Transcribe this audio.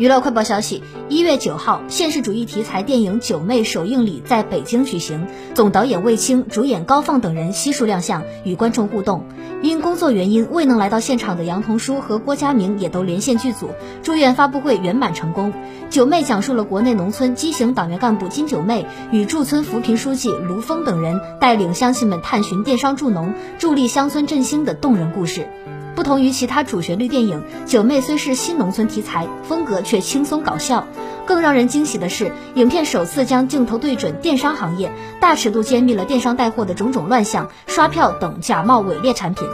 娱乐快报消息：一月九号，现实主义题材电影《九妹》首映礼在北京举行，总导演魏青、主演高放等人悉数亮相，与观众互动。因工作原因未能来到现场的杨童舒和郭嘉明也都连线剧组，祝愿发布会圆满成功。《九妹》讲述了国内农村畸形党员干部金九妹与驻村扶贫书记卢峰等人带领乡亲们探寻电商助农、助力乡村振兴的动人故事。不同于其他主旋律电影，《九妹》虽是新农村题材，风格却轻松搞笑。更让人惊喜的是，影片首次将镜头对准电商行业，大尺度揭秘了电商带货的种种乱象、刷票等假冒伪劣产品。